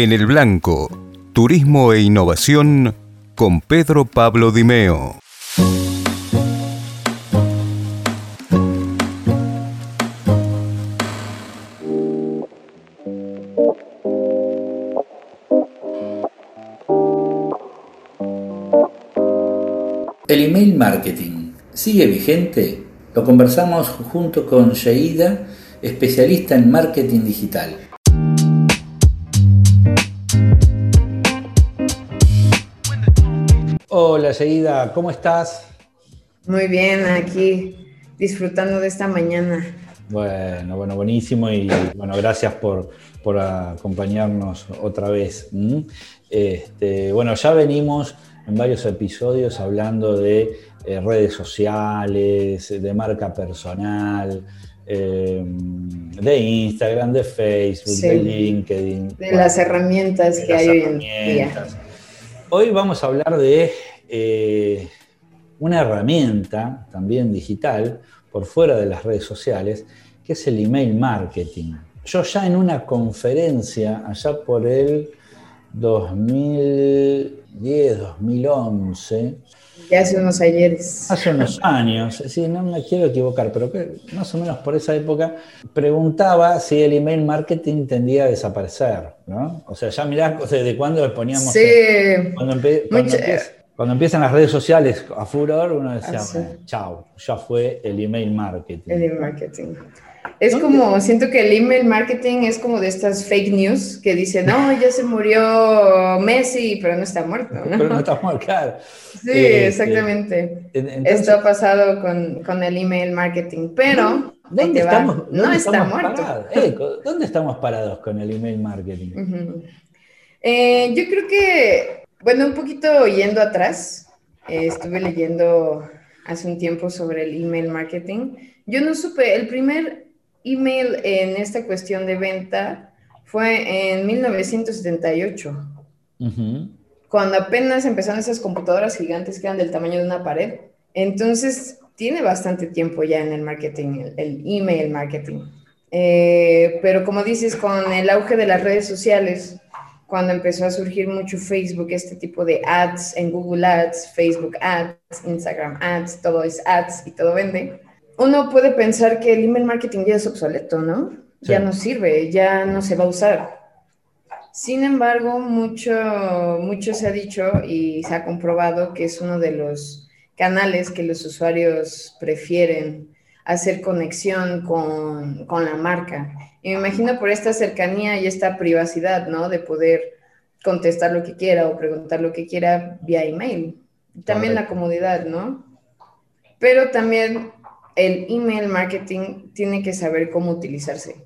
En el Blanco, Turismo e Innovación con Pedro Pablo Dimeo. El email marketing sigue vigente. Lo conversamos junto con Sheida, especialista en marketing digital. Hola Sheida, ¿cómo estás? Muy bien, aquí disfrutando de esta mañana. Bueno, bueno, buenísimo y bueno, gracias por, acompañarnos otra vez. Este, bueno, ya venimos en varios episodios hablando de eh, redes sociales, de marca personal, eh, de Instagram, de Facebook, de LinkedIn. De las herramientas que hay hoy en día. Hoy vamos a hablar de eh, una herramienta también digital por fuera de las redes sociales, que es el email marketing. Yo ya en una conferencia allá por el 2010, 2011. Hace unos ayeres. Hace unos años, sí, no me quiero equivocar, pero más o menos por esa época preguntaba si el email marketing tendía a desaparecer, ¿no? O sea, ya mirá desde cuándo poníamos... Sí, cuando, cuando, empiezan las redes sociales a furor, uno decía, ah, chao, ya fue el email marketing. El email marketing. Es como, siento que el email marketing es como de estas fake news que dicen, no, ya se murió Messi, pero no está muerto, ¿no? Pero no está muerto, claro. Sí, este, exactamente. Esto ha pasado con, el email marketing, pero... ¿Dónde estamos, no está muerto. Eh, ¿Dónde estamos parados con el email marketing? Eh, yo creo que, bueno, un poquito yendo atrás, eh, estuve leyendo hace un tiempo sobre el email marketing. Yo no supe, el primer email en esta cuestión de venta fue en 1978, cuando apenas empezaron esas computadoras gigantes que eran del tamaño de una pared. Entonces, tiene bastante tiempo ya en el marketing, el, email marketing. Eh, pero como dices, con el auge de las redes sociales, cuando empezó a surgir mucho Facebook, este tipo de ads en Google Ads, Facebook Ads, Instagram Ads, todo es ads y todo vende uno puede pensar que el email marketing ya es obsoleto, ¿no? Ya no sirve, ya no se va a usar. Sin embargo, mucho, mucho se ha dicho y se ha comprobado que es uno de los canales que los usuarios prefieren hacer conexión con, con la marca. Y me imagino por esta cercanía y esta privacidad, ¿no? De poder contestar lo que quiera o preguntar lo que quiera vía email. También la comodidad, ¿no? Pero también el email marketing tiene que saber cómo utilizarse,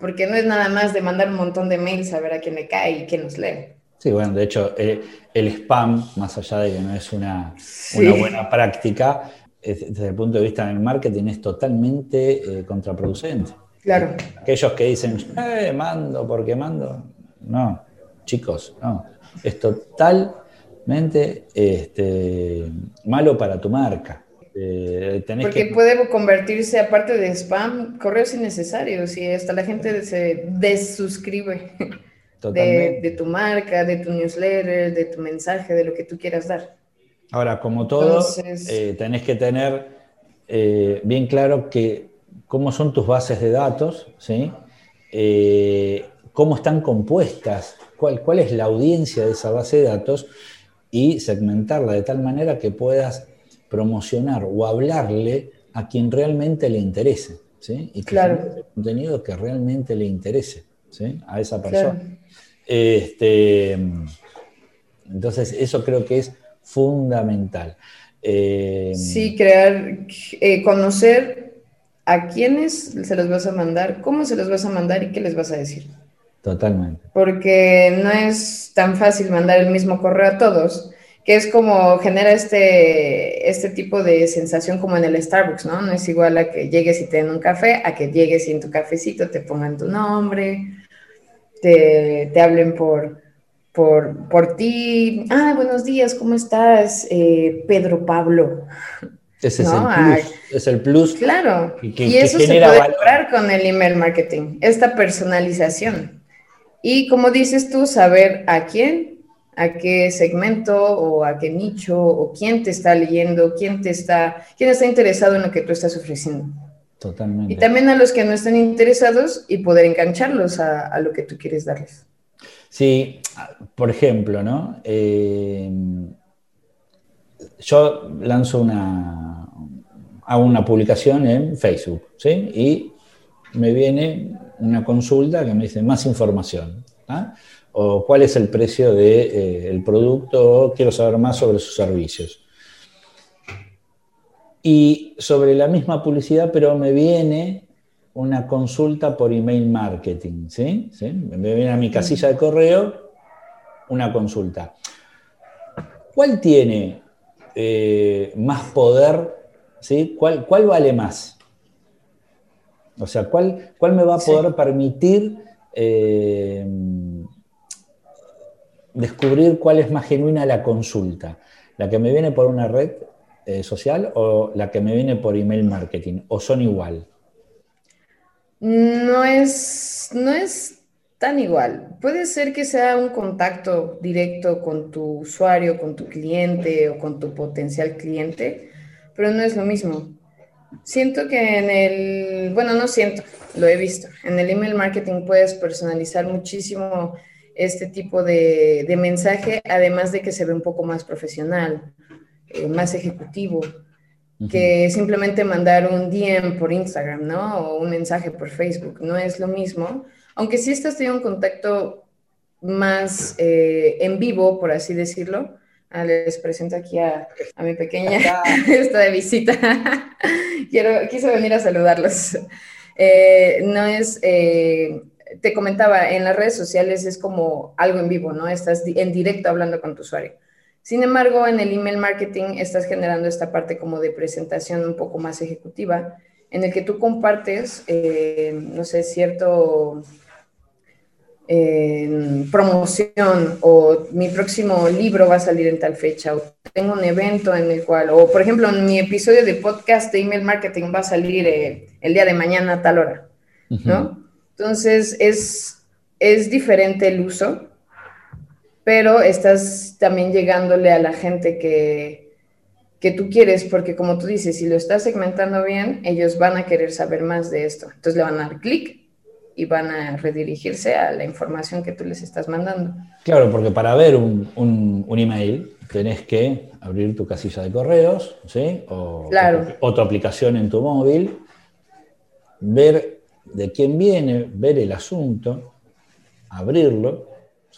porque no es nada más de mandar un montón de mails, saber a quién le cae y quién los lee. Sí, bueno, de hecho, eh, el spam, más allá de que no es una, buena práctica, desde el punto de vista del marketing es totalmente eh, contraproducente. Claro. Aquellos que dicen, eh, mando porque mando, no, chicos, no. Es totalmente este, malo para tu marca. Eh, Porque puede convertirse, aparte de spam, correos innecesarios y hasta la gente se desuscribe de, de, tu marca, de tu newsletter, de tu mensaje, de lo que tú quieras dar. Ahora, como todo, eh, tenés que tener eh, bien claro que cómo son tus bases de datos, ¿sí? cómo están compuestas, cuál, cuál es la audiencia de esa base de datos y segmentarla de tal manera que puedas promocionar o hablarle a quien realmente le interese, ¿sí? Y que claro. contenido que realmente le interese, ¿sí? A esa persona. Este, entonces, eso creo que es fundamental. Eh, sí, crear, eh, conocer a quiénes se los vas a mandar, cómo se los vas a mandar y qué les vas a decir. Totalmente. Porque no es tan fácil mandar el mismo correo a todos que es como genera este, este tipo de sensación como en el Starbucks, ¿no? No es igual a que llegues y te den un café, a que llegues y en tu cafecito te pongan tu nombre, te, hablen por, por, ti. Ah, buenos días, ¿cómo estás? Eh, Pedro Pablo. Ese es el plus. es el plus. Claro. y eso se puede lograr con el email marketing, esta personalización. Y como dices tú, saber a quién, a qué segmento o a qué nicho o quién te está leyendo, quién te está, quién está interesado en lo que tú estás ofreciendo. Totalmente. Y también a los que no están interesados y poder engancharlos a, lo que tú quieres darles. Sí, por ejemplo, ¿no? Eh, yo lanzo una, hago una publicación en Facebook, ¿sí? Y me viene una consulta que me dice más información, ¿ah? O cuál es el precio del de, producto, o quiero saber más sobre sus servicios y sobre la misma publicidad, pero me viene una consulta por email marketing, ¿sí? Me viene a mi casilla de correo una consulta. ¿Cuál tiene eh, más poder? ¿sí? ¿Cuál, ¿Cuál, vale más? O sea, ¿cuál, cuál me va a poder permitir eh, descubrir cuál es más genuina la consulta? ¿La que me viene por una red eh, social o la que me viene por email marketing? ¿O son igual? No es, no es tan igual. Puede ser que sea un contacto directo con tu usuario, con tu cliente o con tu potencial cliente, pero no es lo mismo. Siento que en el, bueno, no siento, lo he visto. En el email marketing puedes personalizar muchísimo este tipo de, de mensaje, además de que se ve un poco más profesional. Eh, más ejecutivo que simplemente mandar un DM por Instagram, ¿no? O un mensaje por Facebook. No es lo mismo. Aunque sí estás teniendo un contacto más eh, en vivo, por así decirlo. Ah, les presento aquí a, mi pequeña, está de visita. Quiero, quise venir a saludarlos. Eh, no es, te comentaba, en las redes sociales es como algo en vivo, ¿no? Estás en directo hablando con tu usuario. Sin embargo, en el email marketing estás generando esta parte como de presentación un poco más ejecutiva, en el que tú compartes, eh, no sé, cierto eh, promoción o mi próximo libro va a salir en tal fecha o tengo un evento en el cual, o por ejemplo, en mi episodio de podcast de email marketing va a salir eh, el día de mañana a tal hora, ¿no? Entonces es, es diferente el uso pero estás también llegándole a la gente que, que tú quieres, porque como tú dices, si lo estás segmentando bien, ellos van a querer saber más de esto. Entonces le van a dar clic y van a redirigirse a la información que tú les estás mandando. Claro, porque para ver un, un, email tenés que abrir tu casilla de correos, ¿sí? O, o, tu aplicación en tu móvil, ver de quién viene, ver el asunto, abrirlo,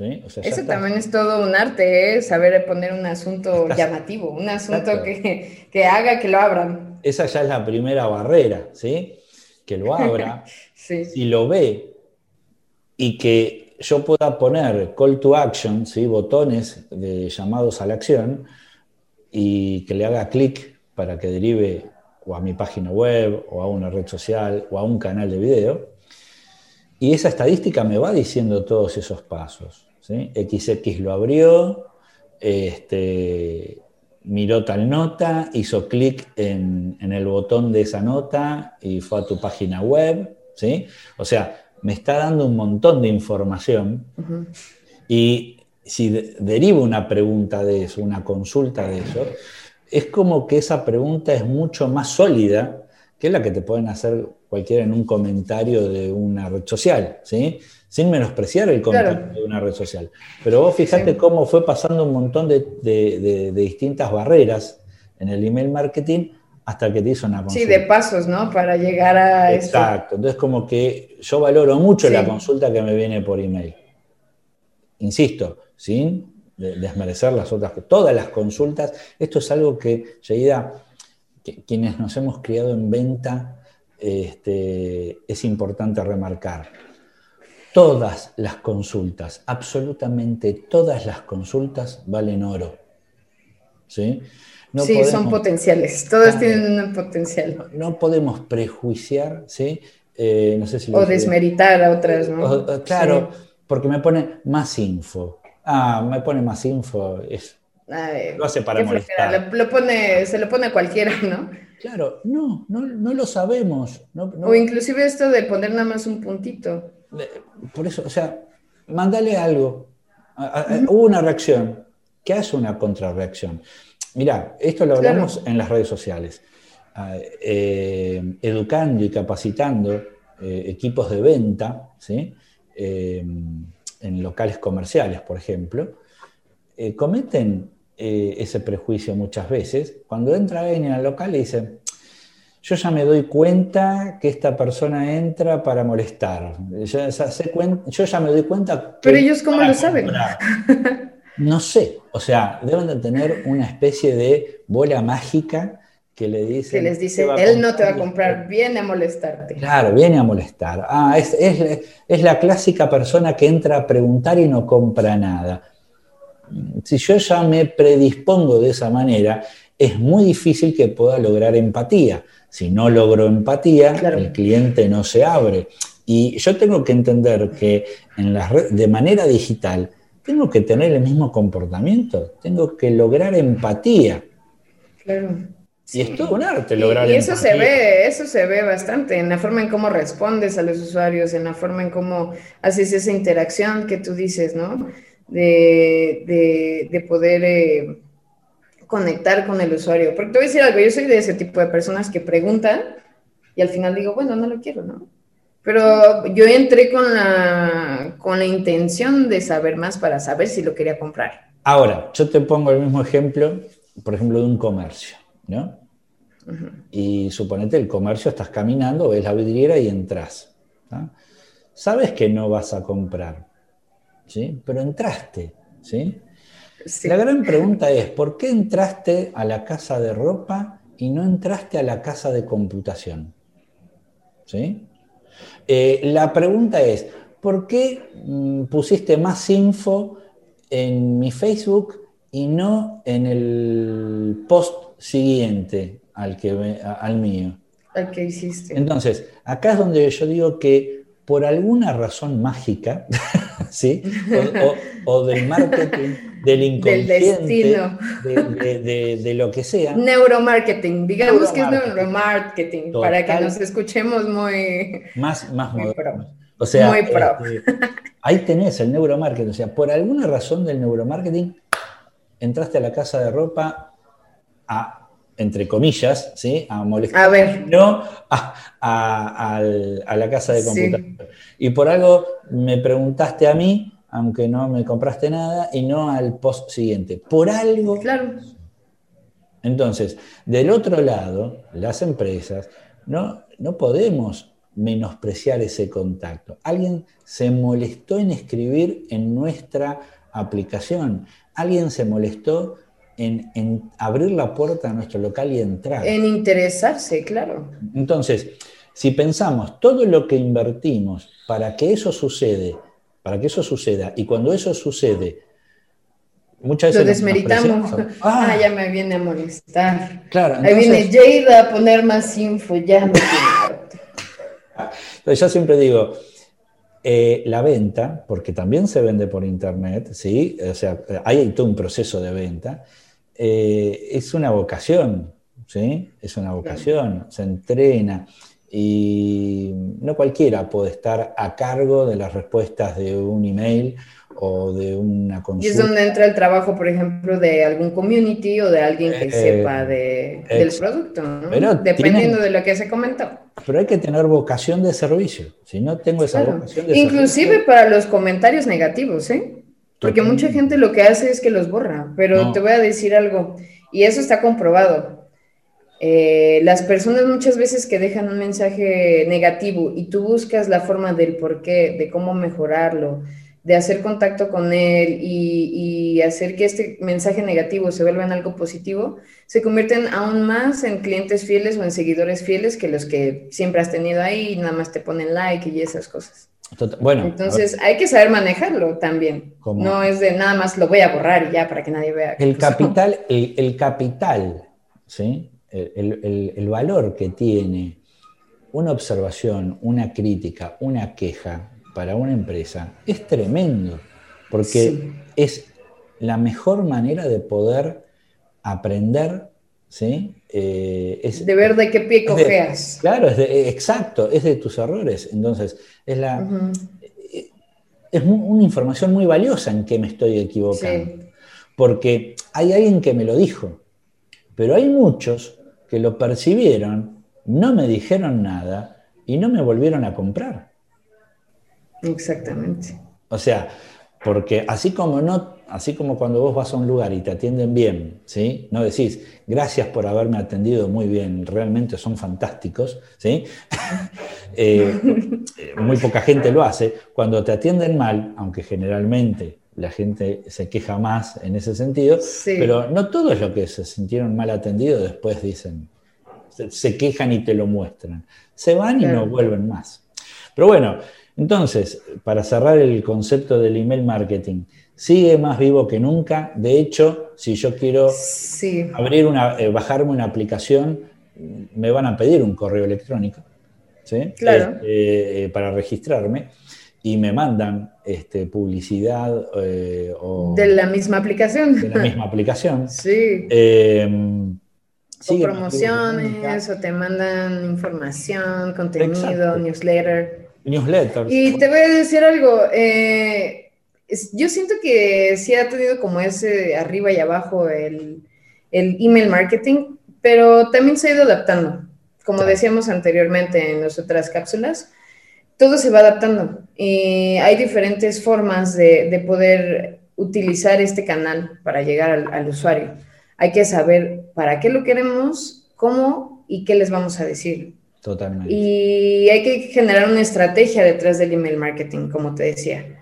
eso también es todo un arte, ¿eh? saber poner un asunto llamativo, un asunto que, haga que lo abran. Esa ya es la primera barrera, ¿sí? Que lo abra, y lo ve y que yo pueda poner call to action, ¿sí? botones de llamados a la acción y que le haga clic para que derive o a mi página web o a una red social o a un canal de video. Y esa estadística me va diciendo todos esos pasos. XX lo abrió, este, miró tal nota, hizo clic en, el botón de esa nota y fue a tu página web. ¿sí? O sea, me está dando un montón de información y si deriva una pregunta de eso, una consulta de eso, es como que esa pregunta es mucho más sólida que la que te pueden hacer cualquiera en un comentario de una red social, ¿sí? sin menospreciar el contenido de una red social. Pero vos fijate cómo fue pasando un montón de, distintas barreras en el email marketing hasta que te hizo una consulta. Sí, de pasos, ¿no? Para llegar a Exacto. Entonces, como que yo valoro mucho la consulta que me viene por email. Insisto, sin desmerecer las otras, todas las consultas. Esto es algo que, Yaida, que quienes nos hemos criado en venta, este, es importante remarcar todas las consultas, absolutamente todas las consultas valen oro. ¿Sí? sí, son potenciales, todas tienen un potencial. No, podemos prejuiciar, ¿sí? Eh, no sé si o desmeritar a otras, ¿no? claro, porque me pone más info. Ah, me pone más info, es, lo hace para molestar. Lo, pone, se lo pone cualquiera, ¿no? Claro, no, no, no lo sabemos. O inclusive esto de poner nada más un puntito. Por eso, o sea, mándale algo. Hubo una reacción. ¿Qué hace una contrarreacción? Mira, esto lo hablamos en las redes sociales. Ah, eh, educando y capacitando eh, equipos de venta, ¿sí? Eh, en locales comerciales, por ejemplo, cometen ese prejuicio muchas veces. Cuando entra alguien al local y dice, yo ya me doy cuenta que esta persona entra para molestar. Yo, ya me doy cuenta. Pero ellos cómo lo saben. No sé, o sea, deben de tener una especie de bola mágica que le dice... Que les dice, él no te va a comprar, viene a molestarte. Claro, viene a molestar. Ah, es, es la clásica persona que entra a preguntar y no compra nada. Si yo ya me predispongo de esa manera, es muy difícil que pueda lograr empatía. Si no logro empatía, el cliente no se abre. Y yo tengo que entender que en la de manera digital tengo que tener el mismo comportamiento, tengo que lograr empatía. Claro. Y es todo un arte lograr y, y eso se ve, eso se ve bastante en la forma en cómo respondes a los usuarios, en la forma en cómo haces esa interacción que tú dices, ¿no? De, de, poder eh, conectar con el usuario. Porque te voy a decir algo, yo soy de ese tipo de personas que preguntan y al final digo, bueno, no lo quiero, ¿no? Pero yo entré con la, con la intención de saber más para saber si lo quería comprar. Ahora, yo te pongo el mismo ejemplo, por ejemplo, de un comercio, ¿no? Y suponete el comercio, estás caminando, ves la vidriera y entras. Sabes que no vas a comprar, ¿sí? Pero entraste, ¿sí? La gran pregunta es, ¿por qué entraste a la casa de ropa y no entraste a la casa de computación? ¿Sí? Eh, la pregunta es, ¿por qué mm, pusiste más info en mi Facebook y no en el post siguiente al, que, al mío? Al que hiciste. Entonces, acá es donde yo digo que por alguna razón mágica, ¿sí? o del marketing del inconsciente, De, lo que sea. Neuromarketing, digamos que es neuromarketing, para que nos escuchemos muy... Más, más moderno. O sea, este, ahí tenés el neuromarketing. O sea, por alguna razón del neuromarketing, entraste a la casa de ropa a, entre comillas, ¿sí? A molestar. A ver. No, a, la casa de computación. Y por algo me preguntaste a mí aunque no me compraste nada, y no al post siguiente. Por algo. Claro. Entonces, del otro lado, las empresas, no, no podemos menospreciar ese contacto. Alguien se molestó en escribir en nuestra aplicación. Alguien se molestó en, en, abrir la puerta a nuestro local y entrar. En interesarse, claro. Entonces, si pensamos todo lo que invertimos para que eso sucede para que eso suceda. Y cuando eso sucede, muchas veces... Lo desmeritamos. Ah, ya me viene a molestar. Claro. Ahí viene Jada a poner más info, ya me Entonces yo siempre digo, eh, la venta, porque también se vende por internet, ¿sí? O sea, hay todo un proceso de venta, eh, es una vocación, ¿sí? Es una vocación, se entrena y no cualquiera puede estar a cargo de las respuestas de un email o de una consulta. Y es donde entra el trabajo, por ejemplo, de algún community o de alguien que eh, sepa de, del producto, ¿no? dependiendo de lo que se comentó. Pero hay que tener vocación de servicio. Si no tengo esa vocación de Inclusive para los comentarios negativos, ¿eh? Porque mucha gente lo que hace es que los borra, pero te voy a decir algo, y eso está comprobado. Eh, las personas muchas veces que dejan un mensaje negativo y tú buscas la forma del por qué, de cómo mejorarlo, de hacer contacto con él y, hacer que este mensaje negativo se vuelva en algo positivo, se convierten aún más en clientes fieles o en seguidores fieles que los que siempre has tenido ahí y nada más te ponen like y esas cosas. Bueno, entonces hay que saber manejarlo también. No es de nada más lo voy a borrar y ya para que nadie vea. El capital, el, el capital, ¿sí? el, valor que tiene una observación, una crítica, una queja para una empresa es tremendo, porque es la mejor manera de poder aprender, ¿sí? Eh, es, de ver de qué pie cojeas. claro, es exacto, es de tus errores. Entonces, es la... Eh, es una información muy valiosa en que me estoy equivocando. Porque hay alguien que me lo dijo, pero hay muchos que lo percibieron, no me dijeron nada y no me volvieron a comprar. Exactamente. O sea, porque así como no, así como cuando vos vas a un lugar y te atienden bien, ¿sí? No decís, gracias por haberme atendido muy bien, realmente son fantásticos, ¿sí? Eh, muy poca gente lo hace. Cuando te atienden mal, aunque generalmente la gente se queja más en ese sentido, pero no todos los que se sintieron mal atendidos después dicen, se, quejan y te lo muestran. Se van y no vuelven más. Pero bueno, entonces, para cerrar el concepto del email marketing, sigue más vivo que nunca. De hecho, si yo quiero abrir una, eh, bajarme una aplicación, me van a pedir un correo electrónico claro. Este, eh, para registrarme y me mandan este, publicidad eh, de la misma aplicación. De la misma aplicación. sí. Em, o promociones, o te mandan información, contenido, newsletter. Newsletters. Y te voy a decir algo, yo siento que sí ha tenido como ese arriba y abajo el, email marketing, pero también se ha ido adaptando. Como decíamos anteriormente en las otras cápsulas, todo se va adaptando y hay diferentes formas de, poder utilizar este canal para llegar al, al, usuario. Hay que saber para qué lo queremos, cómo y qué les vamos a decir. Totalmente. Y hay que generar una estrategia detrás del email marketing, como te decía.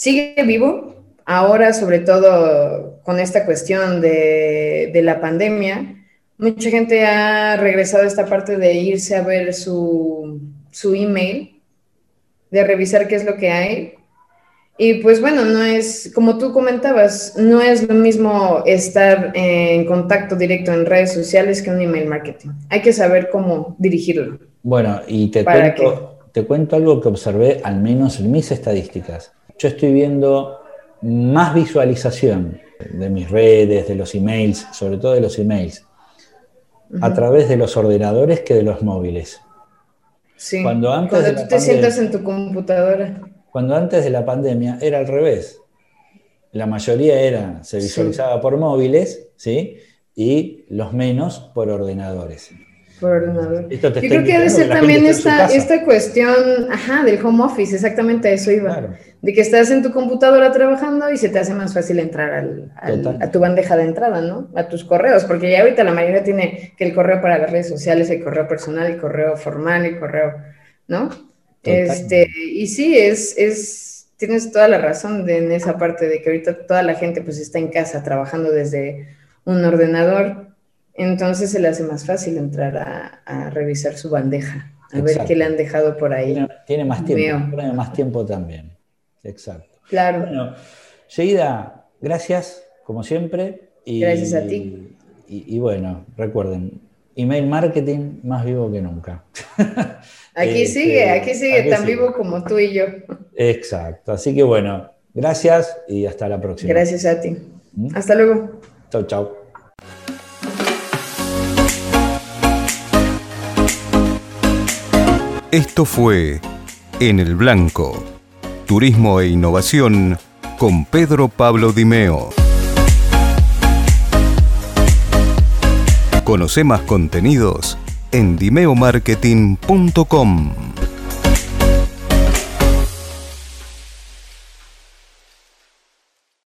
Sigue vivo, ahora sobre todo con esta cuestión de, la pandemia, mucha gente ha regresado a esta parte de irse a ver su, su email, de revisar qué es lo que hay, y pues bueno, no es, como tú comentabas, no es lo mismo estar en contacto directo en redes sociales que un email marketing. Hay que saber cómo dirigirlo. Bueno, y te, cuento, te cuento algo que observé, al menos en mis estadísticas. Yo estoy viendo más visualización de mis redes, de los emails, sobre todo de los emails, a través de los ordenadores que de los móviles. Sí, cuando, antes tú te sientas en tu computadora cuando antes de la pandemia era al revés. La mayoría era, se visualizaba por móviles, ¿sí? Y los menos por ordenadores. Por ordenador. Yo creo que debe ser también esta, esta cuestión, ajá, del home office, exactamente a eso iba. De que estás en tu computadora trabajando y se te hace más fácil entrar al, a tu bandeja de entrada, ¿no? A tus correos, porque ya ahorita la mayoría tiene que el correo para las redes sociales, el correo personal, el correo formal, el correo, ¿no? Este, y sí, es, es, tienes toda la razón en esa parte de que ahorita toda la gente pues está en casa trabajando desde un ordenador, entonces se le hace más fácil entrar a, revisar su bandeja, a ver qué le han dejado por ahí. Tiene, más tiempo, tiene más tiempo también. Exacto. Claro. Bueno, Seguida, gracias, como siempre. Y, gracias a ti. y bueno, recuerden, email marketing más vivo que nunca. Aquí este, sigue, aquí sigue tan vivo como tú y yo. Exacto. Así que bueno, gracias y hasta la próxima. Gracias a ti. ¿Mm? Hasta luego. Chau, chau. Esto fue En el Blanco, Turismo e Innovación con Pedro Pablo Dimeo. Conoce más contenidos en dimeomarketing.com.